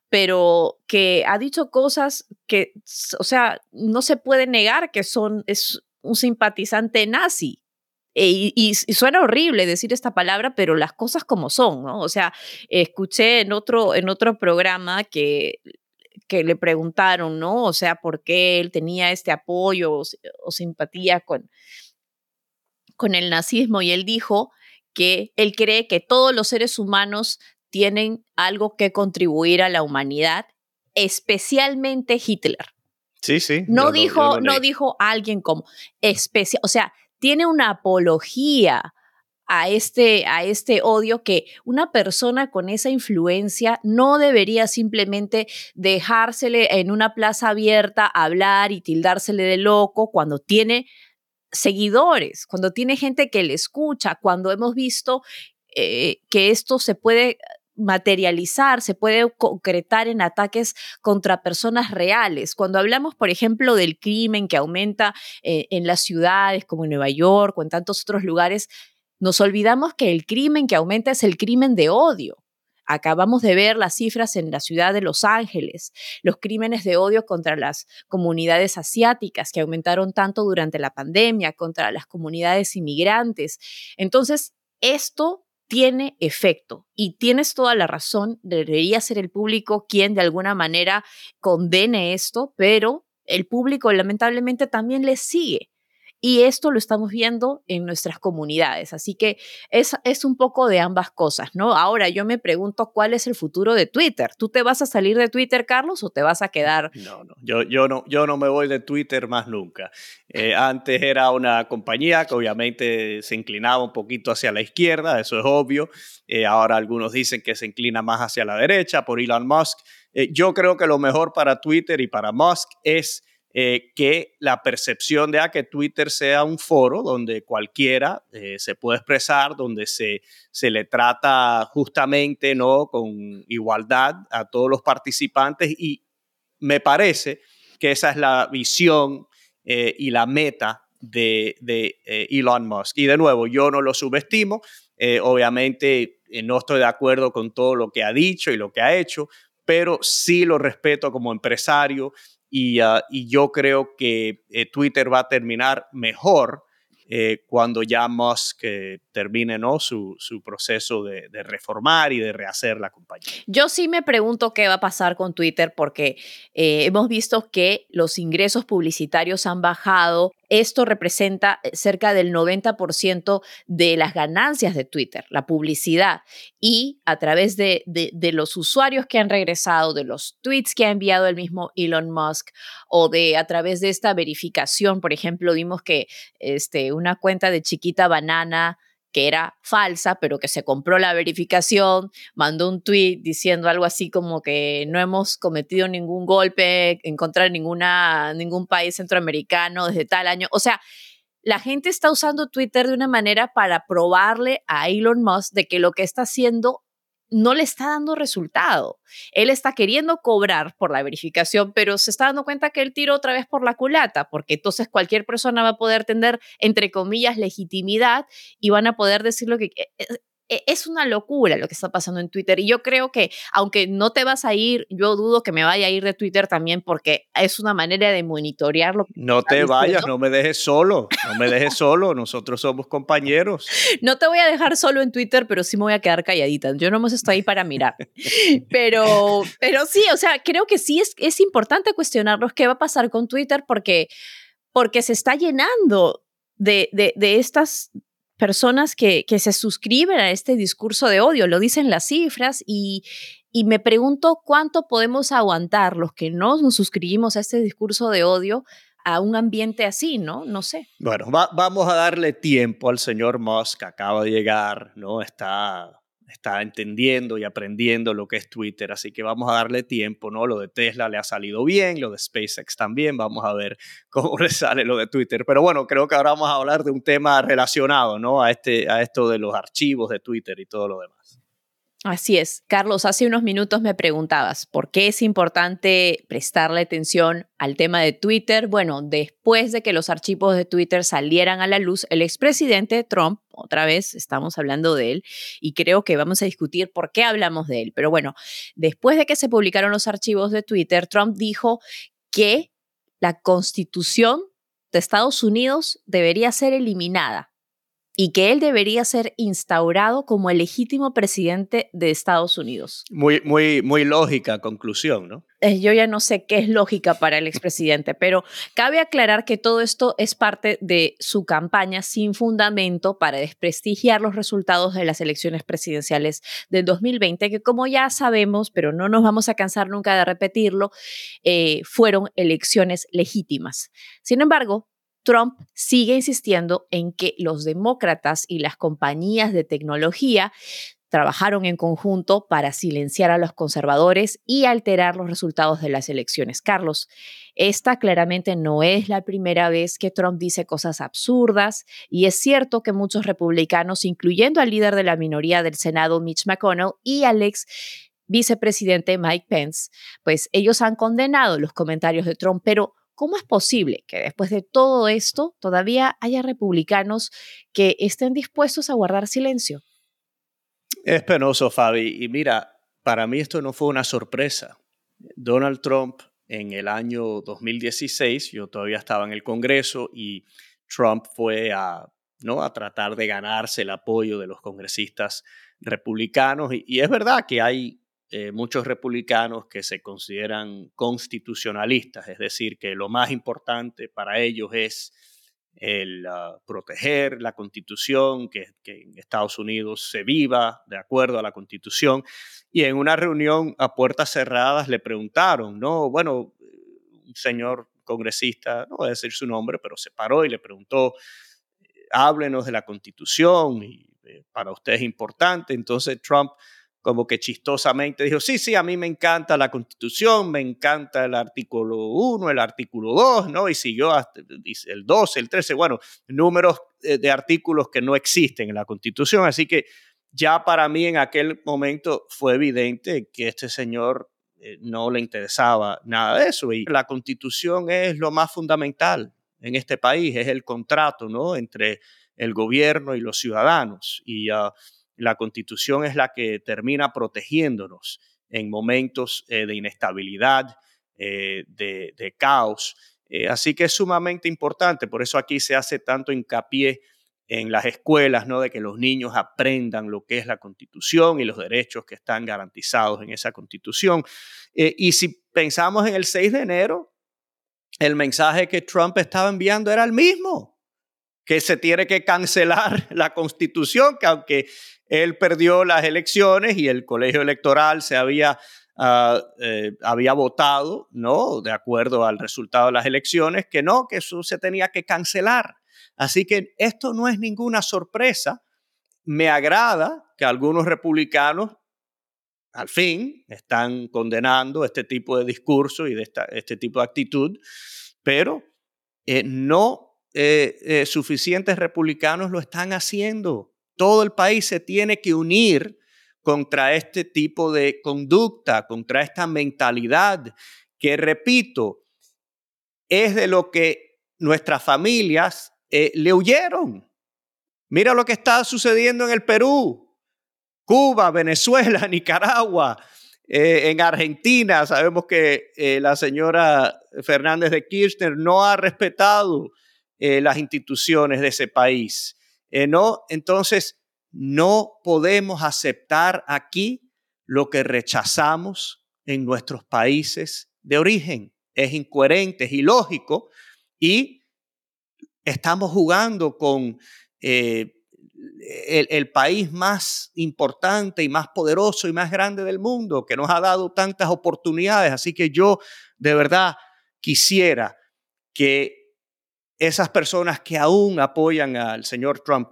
pero que ha dicho cosas que, o sea, no se puede negar que son, es un simpatizante nazi. E, y, suena horrible decir esta palabra, pero las cosas como son, ¿no? O sea, escuché en otro, en otro programa que, que le preguntaron, ¿no? O sea, por qué él tenía este apoyo o, simpatía con, con el nazismo y él dijo que él cree que todos los seres humanos tienen algo que contribuir a la humanidad, especialmente Hitler. Sí, sí. No dijo, no dijo alguien como especial, o sea, tiene una apología a este, a este odio que una persona con esa influencia no debería simplemente dejársele en una plaza abierta hablar y tildársele de loco cuando tiene seguidores, cuando tiene gente que le escucha, cuando hemos visto eh, que esto se puede materializar, se puede concretar en ataques contra personas reales. Cuando hablamos, por ejemplo, del crimen que aumenta eh, en las ciudades como en Nueva York o en tantos otros lugares, nos olvidamos que el crimen que aumenta es el crimen de odio. Acabamos de ver las cifras en la ciudad de Los Ángeles, los crímenes de odio contra las comunidades asiáticas que aumentaron tanto durante la pandemia, contra las comunidades inmigrantes. Entonces, esto tiene efecto. Y tienes toda la razón, debería ser el público quien de alguna manera condene esto, pero el público lamentablemente también le sigue. Y esto lo estamos viendo en nuestras comunidades. Así que es, es un poco de ambas cosas, ¿no? Ahora yo me pregunto cuál es el futuro de Twitter. ¿Tú te vas a salir de Twitter, Carlos, o te vas a quedar? No, no, yo, yo, no, yo no me voy de Twitter más nunca. Eh, antes era una compañía que obviamente se inclinaba un poquito hacia la izquierda, eso es obvio. Eh, ahora algunos dicen que se inclina más hacia la derecha por Elon Musk. Eh, yo creo que lo mejor para Twitter y para Musk es eh, que la percepción de que Twitter sea un foro donde cualquiera eh, se puede expresar, donde se, se le trata justamente ¿no? con igualdad a todos los participantes y me parece que esa es la visión eh, y la meta de Elon Musk. Y de nuevo, yo no lo subestimo, obviamente no estoy de acuerdo con todo lo que ha dicho y lo que ha hecho, pero sí lo respeto como empresario Ah, y, yo creo que eh, Twitter va a terminar mejor eh, cuando ya Musk eh, termine ¿no? su, su proceso de, de, reformar y de rehacer la compañía. Yo sí me pregunto qué va a pasar con Twitter porque hemos visto que los ingresos publicitarios han bajado esto representa eh, cerca del 90% de las ganancias de Twitter, la publicidad. Y a través de, los usuarios que han regresado, de los tweets que ha enviado el mismo Elon Musk, o de a través de esta verificación, por ejemplo, vimos que este, una cuenta de chiquita banana que era falsa, pero que se compró la verificación, mandó un tweet diciendo algo así como que no hemos cometido ningún golpe en contra de ninguna, ningún país centroamericano desde tal año. O sea, la gente está usando Twitter de una manera para probarle a Elon Musk de que lo que está haciendo no le está dando resultado. Él está queriendo cobrar por la verificación, pero se está dando cuenta que él tiró otra vez por la culata, porque entonces cualquier persona va a poder tener, entre comillas, legitimidad y van a poder decir lo que... E, es una locura lo que está pasando en Twitter. Y yo creo que, aunque no te vas a ir, yo dudo que me vaya a ir de Twitter también porque es una manera de monitorearlo. No te vayas, no me dejes solo, no me dejes solo, nosotros somos compañeros. (laughs) No te voy a dejar solo en Twitter, pero sí me voy a quedar calladita. Yo no hemos estado ahí para mirar. (laughs) Pero, pero sí, o sea, creo que sí es, es importante cuestionarnos qué va a pasar con Twitter porque, porque se está llenando de, de, de, estas personas que, que se suscriben a este discurso de odio, lo dicen las cifras y, y me pregunto cuánto podemos aguantar los que no nos suscribimos a este discurso de odio a un ambiente así, ¿no? No sé. Bueno, vamos a darle tiempo al señor Musk, acaba de llegar, ¿no? Está está entendiendo y aprendiendo lo que es Twitter, así que vamos a darle tiempo, ¿no? Lo de Tesla le ha salido bien, lo de SpaceX también, vamos a ver (laughs) cómo le sale lo de Twitter. Pero bueno, creo que ahora vamos a hablar de un tema relacionado, ¿no? A, este, a esto de los archivos de Twitter y todo lo demás. Así es. Carlos, hace unos minutos me preguntabas por qué es importante prestarle atención al tema de Twitter. Bueno, después de que los archivos de Twitter salieran a la luz, el expresidente Trump, otra vez estamos hablando de él, y creo que vamos a discutir por qué hablamos de él. Pero bueno, después de que se publicaron los archivos de Twitter, Trump dijo que la constitución de Estados Unidos debería ser eliminada y que él debería ser instaurado como el legítimo presidente de Estados Unidos. Muy, muy, muy lógica conclusión, ¿no? Eh, yo ya no sé qué es lógica para el expresidente, pero cabe aclarar que todo esto es parte de su campaña sin fundamento para desprestigiar los resultados de las elecciones presidenciales del 2020, que como ya sabemos, pero no nos vamos a cansar nunca de repetirlo, eh, fueron elecciones legítimas. Sin embargo, Trump sigue insistiendo en que los demócratas y las compañías de tecnología trabajaron en conjunto para silenciar a los conservadores y alterar los resultados de las elecciones. Carlos, esta claramente no es la primera vez que Trump dice cosas absurdas y es cierto que muchos republicanos, incluyendo al líder de la minoría del Senado, Mitch McConnell, y al ex vicepresidente Mike Pence, pues ellos han condenado los comentarios de Trump, pero ¿Cómo es posible que después de todo esto todavía haya republicanos que estén dispuestos a guardar silencio? Es penoso, Fabi. Y mira, para mí esto no fue una sorpresa. Donald Trump en el año 2016, yo todavía estaba en el Congreso y Trump fue a, ¿no? a tratar de ganarse el apoyo de los congresistas republicanos. y es verdad que hay eh, muchos republicanos que se consideran constitucionalistas, es decir, que lo más importante para ellos es el ah, proteger la constitución, que, que, en Estados Unidos se viva de acuerdo a la constitución. Y en una reunión a puertas cerradas le preguntaron, ¿no? Bueno, un señor congresista, no voy a decir su nombre, pero se paró y le preguntó, háblenos de la constitución y eh, para usted es importante. Entonces Trump como que chistosamente dijo, sí, sí, a mí me encanta la constitución, me encanta el artículo 1, el artículo 2, ¿no? Y siguió hasta el 12, el 13, bueno, números eh, de artículos que no existen en la constitución. Así que ya para mí en aquel momento fue evidente que este señor eh, no le interesaba nada de eso. Y la constitución es lo más fundamental en este país, es el contrato, ¿no? Entre el gobierno y los ciudadanos. Y uh, la constitución es la que termina protegiéndonos en momentos eh, de inestabilidad, eh, de, caos. Eh, así que es sumamente importante, por eso aquí se hace tanto hincapié en las escuelas, ¿no? De que los niños aprendan lo que es la constitución y los derechos que están garantizados en esa constitución. y si pensamos en el 6 de enero, el mensaje que Trump estaba enviando era el mismo, que se tiene que cancelar (laughs) la constitución, que aunque él perdió las elecciones y el colegio electoral se había, ah, eh, había votado, ¿no? De acuerdo al resultado de las elecciones, que no, que eso se tenía que cancelar. Así que esto no es ninguna sorpresa. Me agrada que algunos republicanos al fin están condenando este tipo de discurso y de este tipo de actitud, pero eh, no eh, suficientes republicanos lo están haciendo. Todo el país se tiene que unir contra este tipo de conducta, contra esta mentalidad que, repito, es de lo que nuestras familias eh, le huyeron. Mira lo que está sucediendo en el Perú, Cuba, Venezuela, (laughs) Nicaragua, eh, en Argentina. Sabemos que eh, la señora Fernández de Kirchner no ha respetado las instituciones de ese país. Eh, no, entonces no podemos aceptar aquí lo que rechazamos en nuestros países de origen. Es incoherente, es ilógico y estamos jugando con eh, el, el, país más importante y más poderoso y más grande del mundo que nos ha dado tantas oportunidades. Así que yo de verdad quisiera que esas personas que aún apoyan al señor Trump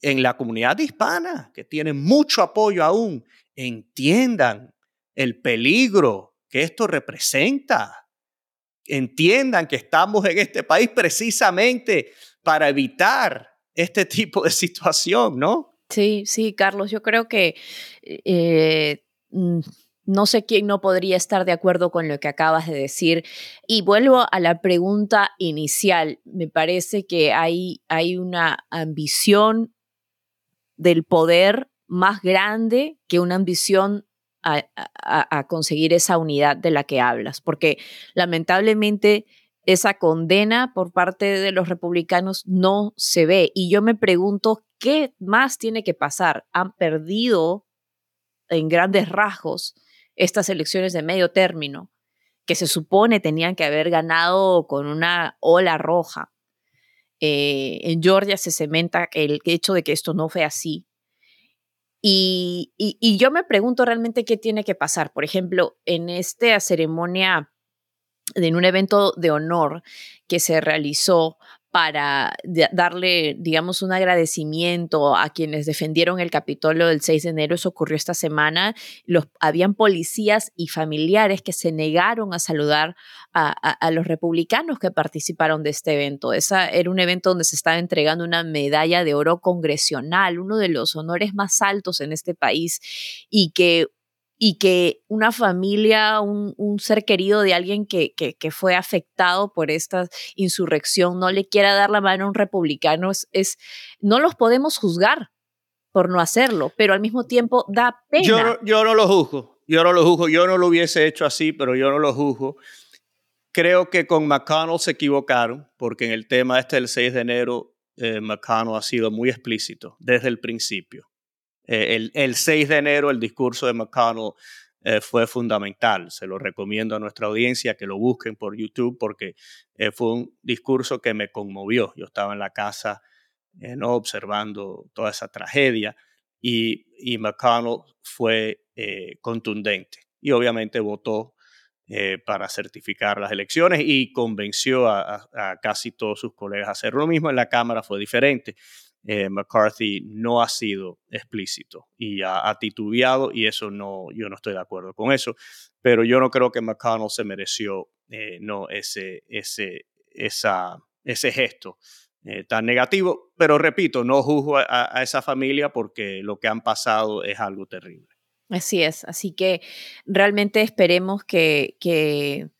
en la comunidad hispana, que tienen mucho apoyo aún, entiendan el peligro que esto representa. Entiendan que estamos en este país precisamente para evitar este tipo de situación, ¿no? Sí, sí, Carlos, yo creo que eh, mm, no sé quién no podría estar de acuerdo con lo que acabas de decir. Y vuelvo a la pregunta inicial. Me parece que hay, hay una ambición del poder más grande que una ambición a, a, conseguir esa unidad de la que hablas, porque lamentablemente esa condena por parte de los republicanos no se ve. Y yo me pregunto, ¿qué más tiene que pasar? Han perdido en grandes rasgos estas elecciones de medio término, que se supone tenían que haber ganado con una ola roja. Eh, en Georgia se cementa el hecho de que esto no fue así. Y, y, yo me pregunto realmente qué tiene que pasar. Por ejemplo, en esta ceremonia, en un evento de honor que se realizó para darle, digamos, un agradecimiento a quienes defendieron el Capitolio del 6 de enero. Eso ocurrió esta semana. Los, habían policías y familiares que se negaron a saludar a, los republicanos que participaron de este evento. Esa era un evento donde se estaba entregando una medalla de oro congresional, uno de los honores más altos en este país, y que y que una familia, un, ser querido de alguien que, fue afectado por esta insurrección no le quiera dar la mano a un republicano, es, no los podemos juzgar por no hacerlo, pero al mismo tiempo da pena. Yo, yo no lo juzgo, yo no lo juzgo, yo no lo hubiese hecho así, pero yo no lo juzgo. Creo que con McConnell se equivocaron, porque en el tema este del 6 de enero, eh, McConnell ha sido muy explícito desde el principio. Eh, el, 6 de enero el discurso de McConnell eh, fue fundamental. Se lo recomiendo a nuestra audiencia que lo busquen por YouTube porque eh, fue un discurso que me conmovió. Yo estaba en la casa ¿no? observando toda esa tragedia y, y McConnell fue contundente y obviamente votó para certificar las elecciones y convenció a, casi todos sus colegas a hacer lo mismo. En la Cámara fue diferente. Eh, McCarthy no ha sido explícito y ha, titubeado y eso no, yo no estoy de acuerdo con eso, pero yo no creo que McConnell se mereció eh, no, ese, ese, esa, ese gesto eh, tan negativo, pero repito, no juzgo a, esa familia porque lo que han pasado es algo terrible. Así es, así que realmente esperemos que, que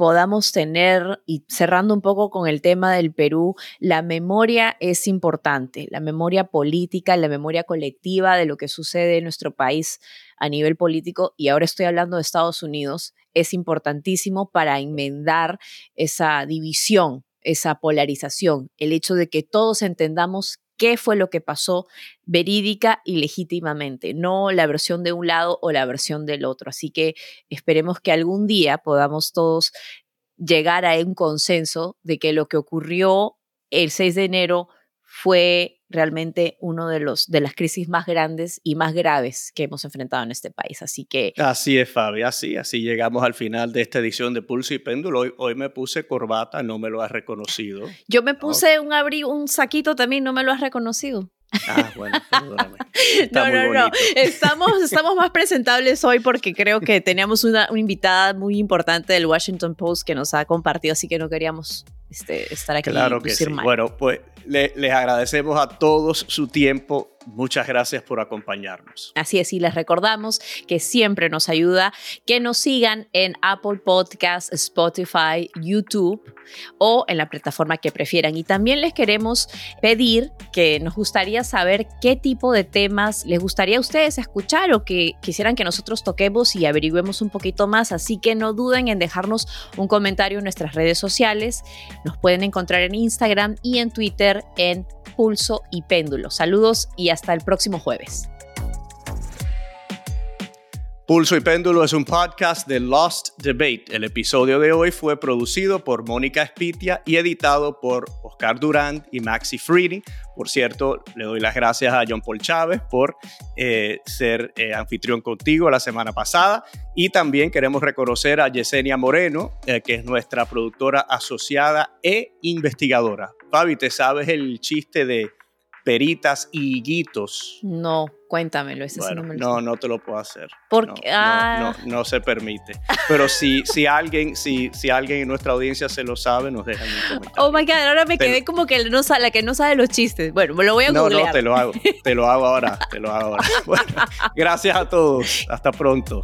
podamos tener, y cerrando un poco con el tema del Perú, la memoria es importante, la memoria política, la memoria colectiva de lo que sucede en nuestro país a nivel político, y ahora estoy hablando de Estados Unidos, es importantísimo para enmendar esa división, esa polarización, el hecho de que todos entendamos qué fue lo que pasó verídica y legítimamente, no la versión de un lado o la versión del otro. Así que esperemos que algún día podamos todos llegar a un consenso de que lo que ocurrió el 6 de enero fue realmente uno de los de las crisis más grandes y más graves que hemos enfrentado en este país. Así que así es, Fabi, así así llegamos al final de esta edición de Pulso y Péndulo. Hoy, hoy me puse corbata, no me lo has reconocido. (laughs) Yo me puse un abrigo, un saquito también, no me lo has reconocido. Ah, bueno, perdóname. (laughs) no, no, no. (laughs) Estamos, estamos más presentables hoy porque creo que teníamos una, una, invitada muy importante del Washington Post que nos ha compartido, así que no queríamos este, estar aquí. Claro que sí. Bueno, pues les agradecemos a todos su tiempo. Muchas gracias por acompañarnos. Así es, y les recordamos que siempre nos ayuda que nos sigan en Apple Podcasts, Spotify, YouTube o en la plataforma que prefieran. Y también les queremos pedir que nos gustaría saber qué tipo de temas les gustaría a ustedes escuchar o que quisieran que nosotros toquemos y averigüemos un poquito más. Así que no duden en dejarnos un comentario en nuestras redes sociales. Nos pueden encontrar en Instagram y en Twitter en Pulso y Péndulo. Saludos y hasta el próximo jueves. Pulso y Péndulo es un podcast de Lost Debate. El episodio de hoy fue producido por Mónica Espitia y editado por Oscar Durand y Maxi Freedy. Por cierto, le doy las gracias a John Paul Chávez por eh, ser eh, anfitrión contigo la semana pasada. Y también queremos reconocer a Yesenia Moreno, eh, que es nuestra productora asociada e investigadora. Fabi, ¿te sabes el chiste de peritas y higuitos? No, cuéntamelo. Ese bueno, no, no, no, te lo puedo hacer. Porque no, ah. no, no, se permite. Pero si, si, alguien, si, si alguien en nuestra audiencia se lo sabe, nos dejan un comentario. Oh my God, ahora me quedé como que no sabe, la que no sabe los chistes. Bueno, me lo voy a no, googlear. No, te lo hago. Te lo hago ahora. Te lo hago ahora. (laughs) Bueno, gracias a todos. Hasta pronto.